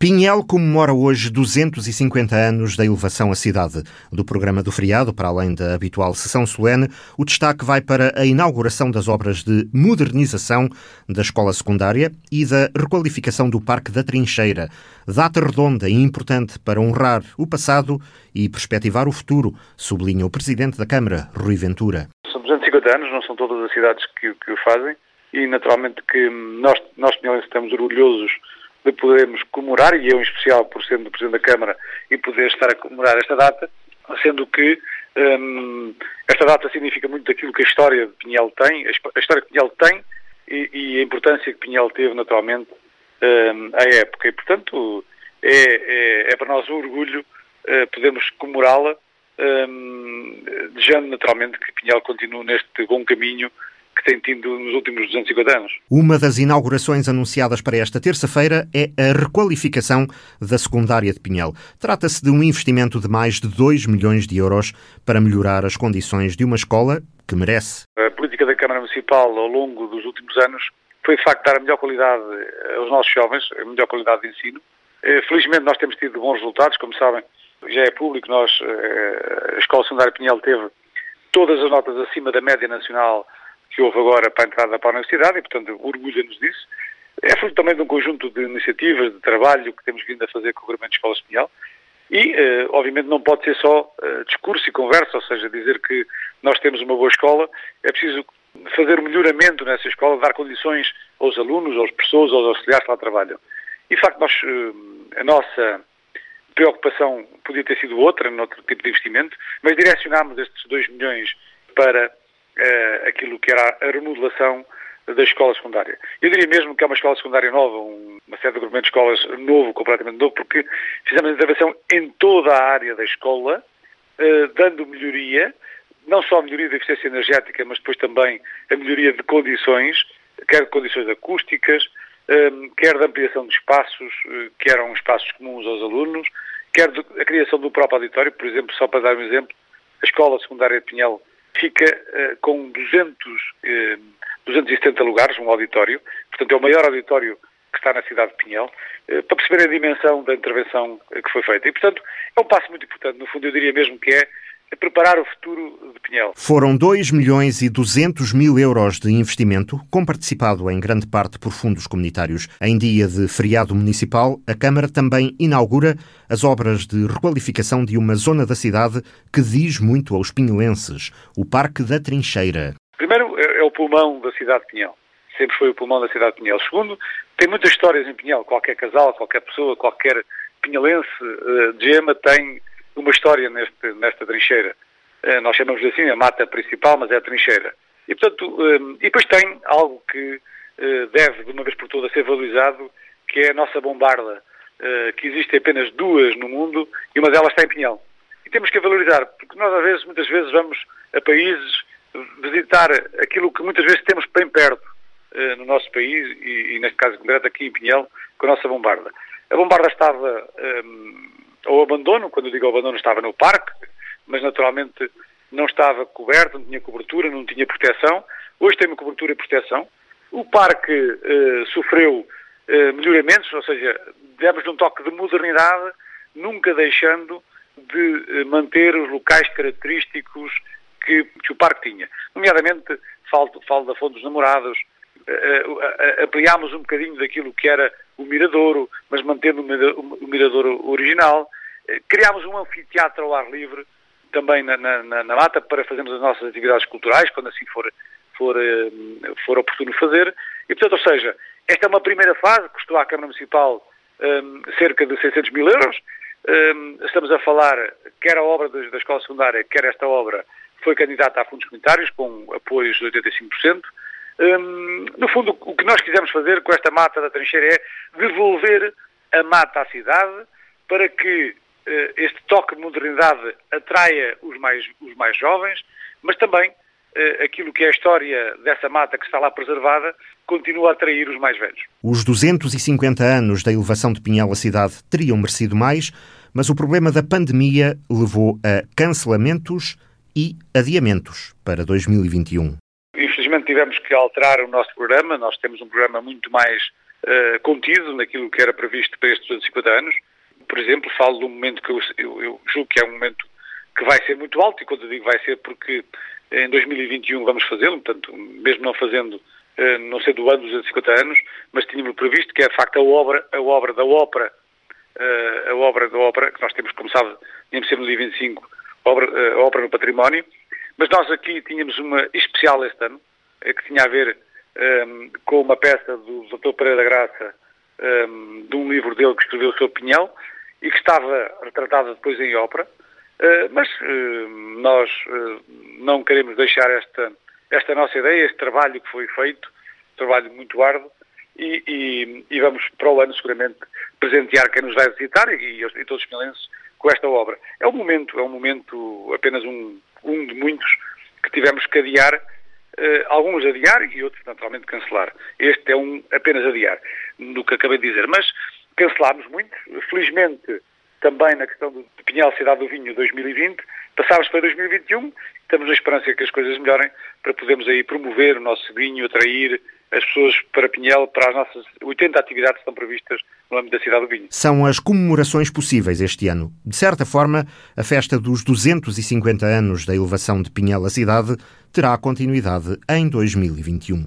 Pinhel comemora hoje 250 anos da elevação à cidade. Do programa do feriado, para além da habitual sessão solene, o destaque vai para a inauguração das obras de modernização da escola secundária e da requalificação do Parque da Trincheira. Data redonda e importante para honrar o passado e perspectivar o futuro, sublinha o Presidente da Câmara, Rui Ventura. São 250 anos, não são todas as cidades que, que o fazem e naturalmente que nós, nós estamos orgulhosos de podermos comemorar, e eu em especial por ser do Presidente da Câmara, e poder estar a comemorar esta data, sendo que hum, esta data significa muito daquilo que a história de Pinhel tem, a história que Pinhel tem e, e a importância que Pinhel teve naturalmente hum, à época. E, portanto, é, é, é para nós um orgulho uh, podermos comemorá-la, hum, desejando naturalmente que Pinhel continue neste bom caminho tido nos últimos 250 anos. Uma das inaugurações anunciadas para esta terça-feira é a requalificação da secundária de Pinhel. Trata-se de um investimento de mais de 2 milhões de euros para melhorar as condições de uma escola que merece. A política da Câmara Municipal ao longo dos últimos anos foi de facto dar a melhor qualidade aos nossos jovens, a melhor qualidade de ensino. Eh, felizmente nós temos tido bons resultados, como sabem, já é público, nós, eh, a Escola Secundária Pinhel teve todas as notas acima da média nacional que houve agora para a entrada para a universidade e, portanto, orgulha-nos disso. É fruto também de um conjunto de iniciativas, de trabalho que temos vindo a fazer com o Governo de Escola Espinhal e, uh, obviamente, não pode ser só uh, discurso e conversa, ou seja, dizer que nós temos uma boa escola, é preciso fazer melhoramento nessa escola, dar condições aos alunos, aos professores, aos auxiliares que lá trabalham. E, de facto, nós, uh, a nossa preocupação podia ter sido outra, noutro tipo de investimento, mas direcionámos estes 2 milhões para uh, aquilo que era a remodelação da escola secundária. Eu diria mesmo que é uma escola secundária nova, um, uma série de agrupamento de escolas novo, completamente novo, porque fizemos intervenção em toda a área da escola, uh, dando melhoria, não só a melhoria da eficiência energética, mas depois também a melhoria de condições, quer de condições acústicas, um, eh, quer de ampliação de espaços, que eram espaços comuns aos alunos, quer de, a criação do próprio auditório, por exemplo, só para dar um exemplo, a escola secundária de Pinhel fica uh, com 200, uh, 270 lugares, um auditório, portanto é o maior auditório que está na cidade de Pinhel, uh, para perceber a dimensão da intervenção eh, que foi feita. E, portanto, é um passo muito importante. No fundo, eu diria mesmo que é preparar o futuro de Pinhel. Foram 2 milhões e 200 mil euros de investimento, comparticipado em grande parte por fundos comunitários. Em dia de feriado municipal, a Câmara também inaugura as obras de requalificação de uma zona da cidade que diz muito aos pinhelenses, o Parque da Trincheira. Primeiro, é, é o pulmão da cidade de Pinhel. Sempre foi o pulmão da cidade de Pinhel. Segundo, tem muitas histórias em Pinhel. Qualquer casal, qualquer pessoa, qualquer pinhelense uh, de gema tem uma história neste, nesta trincheira. Uh, nós chamamos assim a mata principal, mas é a trincheira. E, portanto, uh, e depois tem algo que uh, deve, de uma vez por todas, ser valorizado, que é a nossa bombarda, que existe apenas duas no mundo e uma delas está em Pinhal. E temos que a valorizar, porque nós, às vezes, muitas vezes, vamos a países visitar aquilo que muitas vezes temos bem perto no nosso país, e, e neste caso concreto aqui em Pinhel, com a nossa bombarda. A bombarda estava ao abandono, quando eu digo abandono estava no parque, mas naturalmente não estava coberto, não tinha cobertura, não tinha proteção. Hoje tem uma cobertura e proteção. O parque eh, sofreu eh, melhoramentos, ou seja, demos-lhe um toque de modernidade, nunca deixando de eh, manter os locais característicos que, que, o parque tinha. Nomeadamente, falo, falo da Fonte dos Namorados, ampliámos um bocadinho daquilo que era o Miradouro, mas mantendo o Miradouro original. Criámos um anfiteatro ao ar livre, também na, na, na, mata, para fazermos as nossas atividades culturais, quando assim for, for, eh, for oportuno fazer. E, portanto, ou seja, esta é uma primeira fase, custou à Câmara Municipal um, cerca de 600 mil euros. Um, estamos a falar, quer a obra da Escola Secundária, quer esta obra, foi candidata a fundos comunitários, com apoios de 85%. Um, no fundo, o que nós quisemos fazer com esta mata da trincheira é devolver a mata à cidade para que este toque de modernidade atraia os mais, os mais jovens, mas também uh, aquilo que é a história dessa mata que está lá preservada continua a atrair os mais velhos. Os 250 anos da elevação de Pinhal à cidade teriam merecido mais, mas o problema da pandemia levou a cancelamentos e adiamentos para 2021 infelizmente tivemos que alterar o nosso programa. Nós temos um programa muito mais uh, contido naquilo que era previsto para estes 250 anos. Por exemplo, falo de um momento que eu, eu, eu julgo que é um momento que vai ser muito alto, e quando eu digo vai ser porque em 2021 vamos fazê-lo, portanto, mesmo não fazendo, uh, não sendo do ano dos 250 anos, mas tínhamos previsto que é de facto a obra, a obra da ópera, uh, a obra da ópera, que nós temos, como sabe, tínhamos sempre no dia 25, a obra, a ópera no património, mas nós aqui tínhamos uma especial este ano, que tinha a ver um, com uma peça do Dr. Pereira da Graça, um, de um livro dele que escreveu sobre Pinhal, e que estava retratada depois em ópera, uh, mas uh, nós uh, não queremos deixar esta, esta nossa ideia, este trabalho que foi feito, trabalho muito árduo, e, e, e, vamos para o ano seguramente presentear quem nos vai visitar e, e todos os milenses com esta obra. É um momento, é um momento apenas um, um de muitos que tivemos que adiar alguns adiar e outros naturalmente cancelar. Este é um apenas adiar, do que acabei de dizer. Mas cancelámos muito, felizmente também na questão do Pinhal Cidade do Vinho 2020, passámos para 2021, estamos na esperança que as coisas melhorem para podermos aí promover o nosso vinho, atrair as pessoas para Pinhel, para as nossas 80 atividades que estão previstas no âmbito da cidade do vinho. São as comemorações possíveis este ano. De certa forma, a festa dos 250 anos da elevação de Pinhel à cidade terá continuidade em 2021.